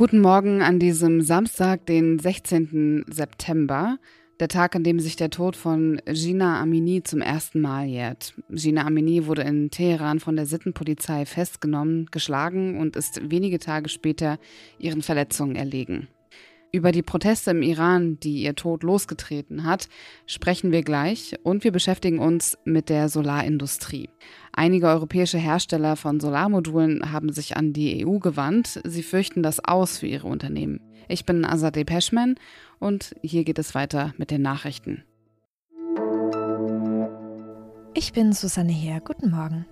Guten Morgen an diesem Samstag, den 16. September, der Tag, an dem sich der Tod von Gina Amini zum ersten Mal jährt. Gina Amini wurde in Teheran von der Sittenpolizei festgenommen, geschlagen und ist wenige Tage später ihren Verletzungen erlegen. Über die Proteste im Iran, die ihr Tod losgetreten hat, sprechen wir gleich und wir beschäftigen uns mit der Solarindustrie. Einige europäische Hersteller von Solarmodulen haben sich an die EU gewandt. Sie fürchten das aus für ihre Unternehmen. Ich bin Azadeh Peschman und hier geht es weiter mit den Nachrichten. Ich bin Susanne Heer. Guten Morgen.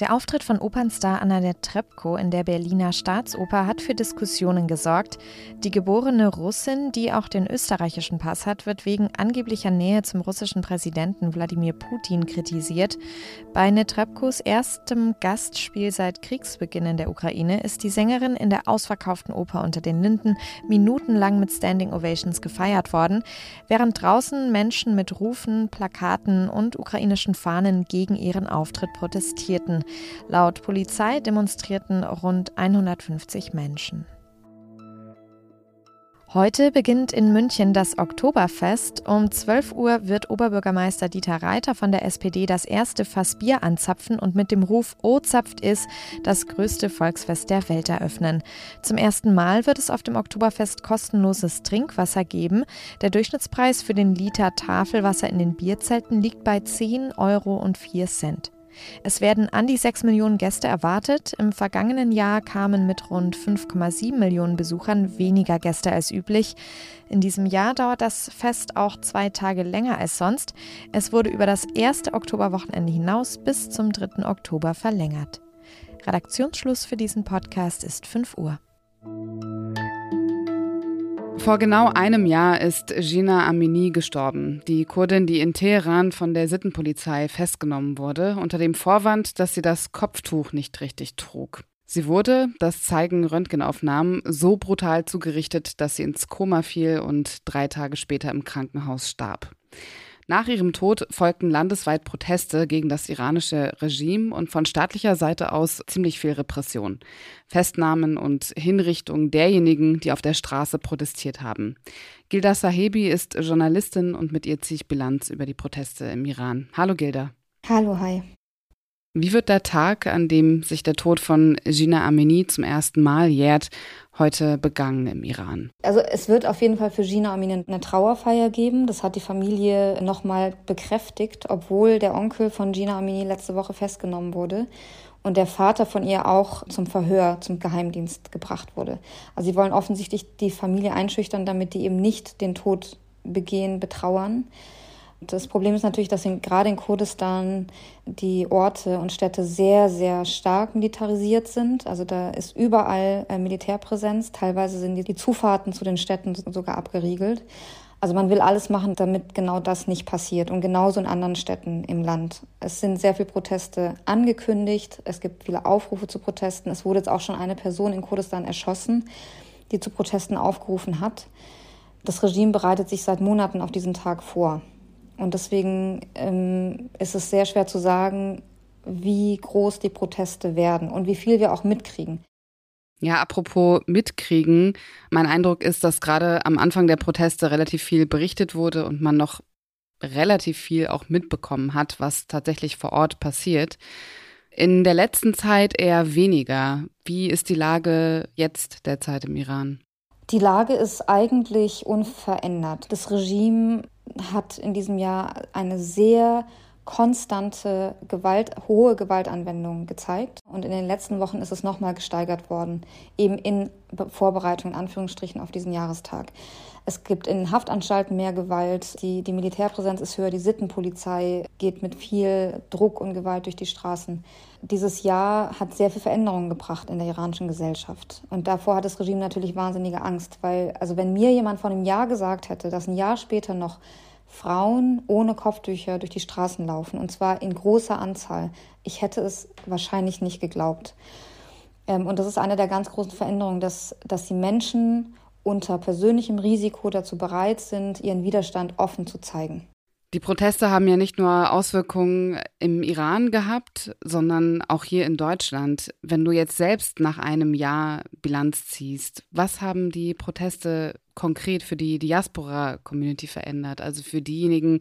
Der Auftritt von Opernstar Anna Trebko in der Berliner Staatsoper hat für Diskussionen gesorgt. Die geborene Russin, die auch den österreichischen Pass hat, wird wegen angeblicher Nähe zum russischen Präsidenten Wladimir Putin kritisiert. Bei Netrebkos erstem Gastspiel seit Kriegsbeginn in der Ukraine ist die Sängerin in der ausverkauften Oper unter den Linden minutenlang mit Standing Ovations gefeiert worden, während draußen Menschen mit Rufen, Plakaten und ukrainischen Fahnen gegen ihren Auftritt protestierten. Laut Polizei demonstrierten rund 150 Menschen. Heute beginnt in München das Oktoberfest. Um 12 Uhr wird Oberbürgermeister Dieter Reiter von der SPD das erste Fass Bier anzapfen und mit dem Ruf O zapft ist das größte Volksfest der Welt eröffnen. Zum ersten Mal wird es auf dem Oktoberfest kostenloses Trinkwasser geben. Der Durchschnittspreis für den Liter Tafelwasser in den Bierzelten liegt bei 10 Euro und 4 Cent. Es werden an die 6 Millionen Gäste erwartet. Im vergangenen Jahr kamen mit rund 5,7 Millionen Besuchern weniger Gäste als üblich. In diesem Jahr dauert das Fest auch zwei Tage länger als sonst. Es wurde über das erste Oktoberwochenende hinaus bis zum 3. Oktober verlängert. Redaktionsschluss für diesen Podcast ist 5 Uhr. Vor genau einem Jahr ist Gina Amini gestorben, die Kurdin, die in Teheran von der Sittenpolizei festgenommen wurde, unter dem Vorwand, dass sie das Kopftuch nicht richtig trug. Sie wurde, das zeigen Röntgenaufnahmen, so brutal zugerichtet, dass sie ins Koma fiel und drei Tage später im Krankenhaus starb. Nach ihrem Tod folgten landesweit Proteste gegen das iranische Regime und von staatlicher Seite aus ziemlich viel Repression. Festnahmen und Hinrichtungen derjenigen, die auf der Straße protestiert haben. Gilda Sahebi ist Journalistin und mit ihr ziehe ich Bilanz über die Proteste im Iran. Hallo Gilda. Hallo, hi. Wie wird der Tag, an dem sich der Tod von Gina Amini zum ersten Mal jährt, heute begangen im Iran? Also es wird auf jeden Fall für Gina Amini eine Trauerfeier geben. Das hat die Familie nochmal bekräftigt, obwohl der Onkel von Gina Amini letzte Woche festgenommen wurde und der Vater von ihr auch zum Verhör, zum Geheimdienst gebracht wurde. Also sie wollen offensichtlich die Familie einschüchtern, damit die eben nicht den Tod begehen, betrauern. Das Problem ist natürlich, dass in, gerade in Kurdistan die Orte und Städte sehr, sehr stark militarisiert sind. Also da ist überall äh, Militärpräsenz. Teilweise sind die, die Zufahrten zu den Städten sogar abgeriegelt. Also man will alles machen, damit genau das nicht passiert. Und genauso in anderen Städten im Land. Es sind sehr viele Proteste angekündigt. Es gibt viele Aufrufe zu Protesten. Es wurde jetzt auch schon eine Person in Kurdistan erschossen, die zu Protesten aufgerufen hat. Das Regime bereitet sich seit Monaten auf diesen Tag vor. Und deswegen ähm, ist es sehr schwer zu sagen, wie groß die Proteste werden und wie viel wir auch mitkriegen. Ja, apropos mitkriegen, mein Eindruck ist, dass gerade am Anfang der Proteste relativ viel berichtet wurde und man noch relativ viel auch mitbekommen hat, was tatsächlich vor Ort passiert. In der letzten Zeit eher weniger. Wie ist die Lage jetzt derzeit im Iran? Die Lage ist eigentlich unverändert. Das Regime hat in diesem Jahr eine sehr konstante Gewalt, hohe Gewaltanwendung gezeigt. Und in den letzten Wochen ist es nochmal gesteigert worden, eben in Vorbereitung, in Anführungsstrichen, auf diesen Jahrestag. Es gibt in Haftanstalten mehr Gewalt, die, die Militärpräsenz ist höher, die Sittenpolizei geht mit viel Druck und Gewalt durch die Straßen. Dieses Jahr hat sehr viel Veränderungen gebracht in der iranischen Gesellschaft. Und davor hat das Regime natürlich wahnsinnige Angst, weil, also wenn mir jemand vor einem Jahr gesagt hätte, dass ein Jahr später noch Frauen ohne Kopftücher durch die Straßen laufen, und zwar in großer Anzahl. Ich hätte es wahrscheinlich nicht geglaubt. Ähm, und das ist eine der ganz großen Veränderungen, dass, dass die Menschen unter persönlichem Risiko dazu bereit sind, ihren Widerstand offen zu zeigen. Die Proteste haben ja nicht nur Auswirkungen im Iran gehabt, sondern auch hier in Deutschland. Wenn du jetzt selbst nach einem Jahr Bilanz ziehst, was haben die Proteste konkret für die Diaspora-Community verändert? Also für diejenigen,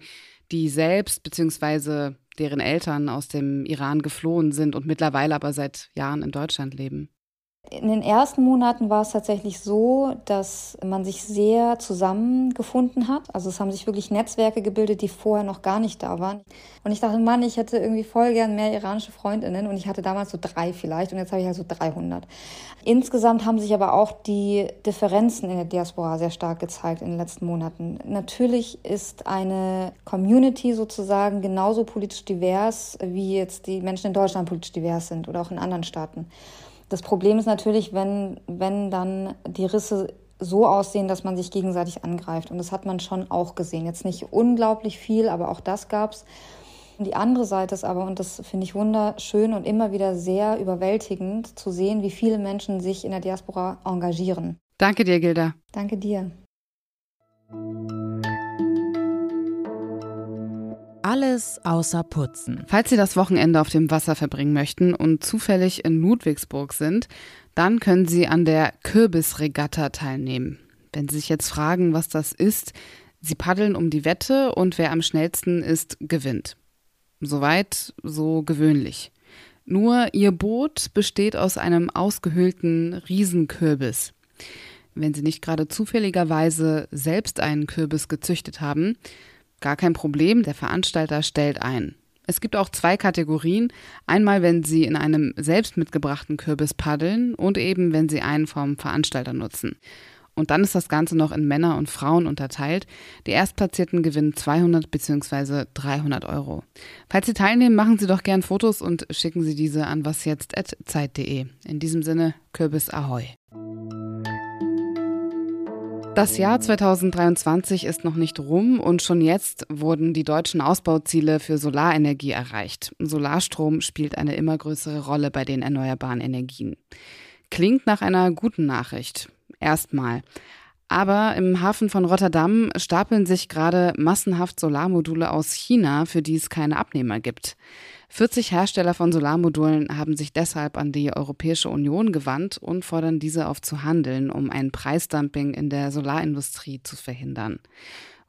die selbst bzw. deren Eltern aus dem Iran geflohen sind und mittlerweile aber seit Jahren in Deutschland leben? In den ersten Monaten war es tatsächlich so, dass man sich sehr zusammengefunden hat. Also es haben sich wirklich Netzwerke gebildet, die vorher noch gar nicht da waren. Und ich dachte, Mann, ich hätte irgendwie voll gern mehr iranische Freundinnen. Und ich hatte damals so drei vielleicht und jetzt habe ich also 300. Insgesamt haben sich aber auch die Differenzen in der Diaspora sehr stark gezeigt in den letzten Monaten. Natürlich ist eine Community sozusagen genauso politisch divers, wie jetzt die Menschen in Deutschland politisch divers sind oder auch in anderen Staaten. Das Problem ist natürlich, wenn, wenn dann die Risse so aussehen, dass man sich gegenseitig angreift. Und das hat man schon auch gesehen. Jetzt nicht unglaublich viel, aber auch das gab's. Die andere Seite ist aber, und das finde ich wunderschön und immer wieder sehr überwältigend, zu sehen, wie viele Menschen sich in der Diaspora engagieren. Danke dir, Gilda. Danke dir. Alles außer Putzen. Falls Sie das Wochenende auf dem Wasser verbringen möchten und zufällig in Ludwigsburg sind, dann können Sie an der Kürbisregatta teilnehmen. Wenn Sie sich jetzt fragen, was das ist, Sie paddeln um die Wette und wer am schnellsten ist, gewinnt. Soweit, so gewöhnlich. Nur Ihr Boot besteht aus einem ausgehöhlten Riesenkürbis. Wenn Sie nicht gerade zufälligerweise selbst einen Kürbis gezüchtet haben, Gar kein Problem, der Veranstalter stellt ein. Es gibt auch zwei Kategorien. Einmal, wenn Sie in einem selbst mitgebrachten Kürbis paddeln und eben, wenn Sie einen vom Veranstalter nutzen. Und dann ist das Ganze noch in Männer und Frauen unterteilt. Die Erstplatzierten gewinnen 200 bzw. 300 Euro. Falls Sie teilnehmen, machen Sie doch gern Fotos und schicken Sie diese an wasjetzt.zeit.de. In diesem Sinne, Kürbis Ahoi. Das Jahr 2023 ist noch nicht rum und schon jetzt wurden die deutschen Ausbauziele für Solarenergie erreicht. Solarstrom spielt eine immer größere Rolle bei den erneuerbaren Energien. Klingt nach einer guten Nachricht. Erstmal. Aber im Hafen von Rotterdam stapeln sich gerade massenhaft Solarmodule aus China, für die es keine Abnehmer gibt. 40 Hersteller von Solarmodulen haben sich deshalb an die Europäische Union gewandt und fordern diese auf zu handeln, um ein Preisdumping in der Solarindustrie zu verhindern.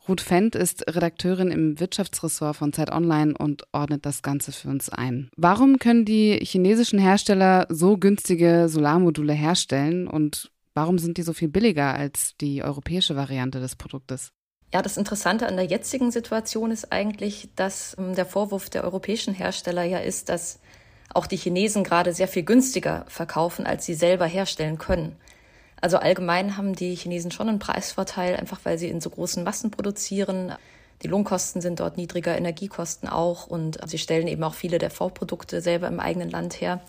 Ruth Fendt ist Redakteurin im Wirtschaftsressort von Zeit Online und ordnet das Ganze für uns ein. Warum können die chinesischen Hersteller so günstige Solarmodule herstellen und warum sind die so viel billiger als die europäische Variante des Produktes? Ja, das Interessante an der jetzigen Situation ist eigentlich, dass ähm, der Vorwurf der europäischen Hersteller ja ist, dass auch die Chinesen gerade sehr viel günstiger verkaufen, als sie selber herstellen können. Also allgemein haben die Chinesen schon einen Preisvorteil, einfach weil sie in so großen Massen produzieren. Die Lohnkosten sind dort niedriger, Energiekosten auch und sie stellen eben auch viele der Vorprodukte selber im eigenen Land her.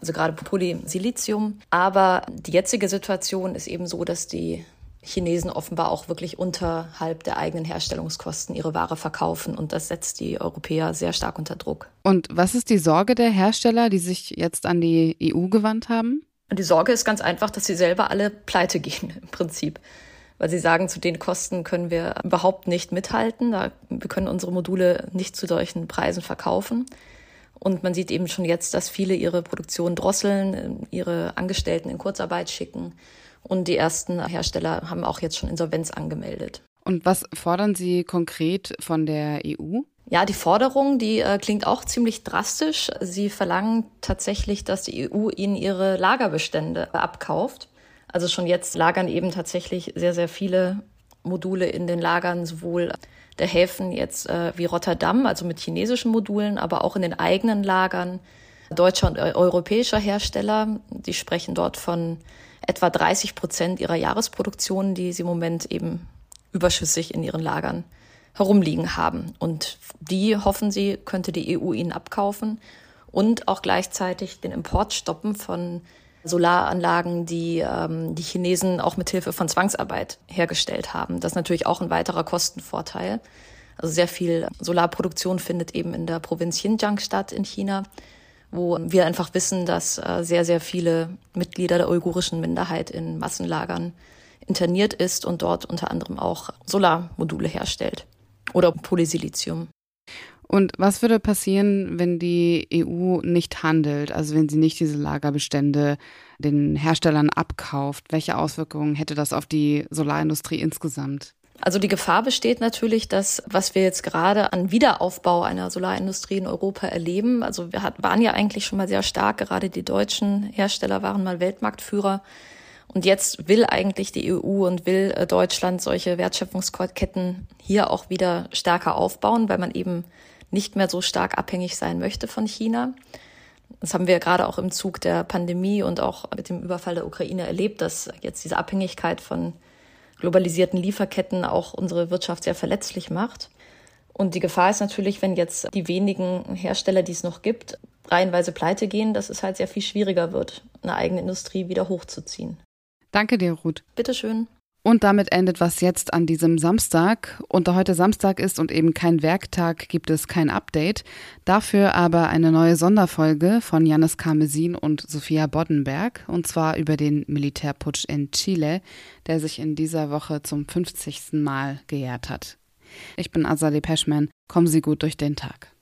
Also gerade Polysilizium. Aber die jetzige Situation ist eben so, dass die Chinesen offenbar auch wirklich unterhalb der eigenen Herstellungskosten ihre Ware verkaufen. Und das setzt die Europäer sehr stark unter Druck. Und was ist die Sorge der Hersteller, die sich jetzt an die EU gewandt haben? Und die Sorge ist ganz einfach, dass sie selber alle pleite gehen im Prinzip. Weil sie sagen, zu den Kosten können wir überhaupt nicht mithalten. Da, wir können unsere Module nicht zu solchen Preisen verkaufen. Und man sieht eben schon jetzt, dass viele ihre Produktion drosseln, ihre Angestellten in Kurzarbeit schicken und die ersten Hersteller haben auch jetzt schon Insolvenz angemeldet. Und was fordern Sie konkret von der EU? Ja, die Forderung, die äh, klingt auch ziemlich drastisch. Sie verlangen tatsächlich, dass die EU ihnen ihre Lagerbestände abkauft. Also schon jetzt lagern eben tatsächlich sehr, sehr viele Module in den Lagern, sowohl der Häfen jetzt äh, wie Rotterdam, also mit chinesischen Modulen, aber auch in den eigenen Lagern deutscher und europäischer Hersteller. Die sprechen dort von etwa 30 Prozent ihrer Jahresproduktion, die sie im Moment eben überschüssig in ihren Lagern herumliegen haben. Und die hoffen sie, könnte die EU ihnen abkaufen und auch gleichzeitig den Import stoppen von Solaranlagen, die ähm, die Chinesen auch mit Hilfe von Zwangsarbeit hergestellt haben. Das ist natürlich auch ein weiterer Kostenvorteil. Also sehr viel Solarproduktion findet eben in der Provinz Xinjiang statt in China wo wir einfach wissen, dass äh, sehr, sehr viele Mitglieder der uigurischen Minderheit in Massenlagern interniert ist und dort unter anderem auch Solarmodule herstellt. oder Polysilizium. Und was würde passieren, wenn die EU nicht handelt, also wenn sie nicht diese Lagerbestände den Herstellern abkauft? Welche Auswirkungen hätte das auf die Solarindustrie insgesamt? Also die Gefahr besteht natürlich, dass was wir jetzt gerade an Wiederaufbau einer Solarindustrie in Europa erleben, also wir waren ja eigentlich schon mal sehr stark, gerade die deutschen Hersteller waren mal Weltmarktführer. Und jetzt will eigentlich die EU und will äh, Deutschland solche Wertschöpfungsketten hier auch wieder stärker aufbauen, weil man eben nicht mehr so stark abhängig sein möchte von China. Das haben wir gerade auch im Zug der Pandemie und auch mit dem Überfall der Ukraine erlebt, dass jetzt diese Abhängigkeit von globalisierten Lieferketten auch unsere Wirtschaft sehr verletzlich macht. Und die Gefahr ist natürlich, wenn jetzt die wenigen Hersteller, die es noch gibt, reihenweise pleite gehen, dass es halt sehr viel schwieriger wird, eine eigene Industrie wieder hochzuziehen. Danke dir, Ruth. Bitteschön. Und damit endet was jetzt an diesem Samstag. Und da heute Samstag ist und eben kein Werktag, gibt es kein Update. Dafür aber eine neue Sonderfolge von Janis Karmesin und Sophia Boddenberg. Und zwar über den Militärputsch in Chile, der sich in dieser Woche zum 50. Mal gejährt hat. Ich bin Azadeh Peschman. Kommen Sie gut durch den Tag.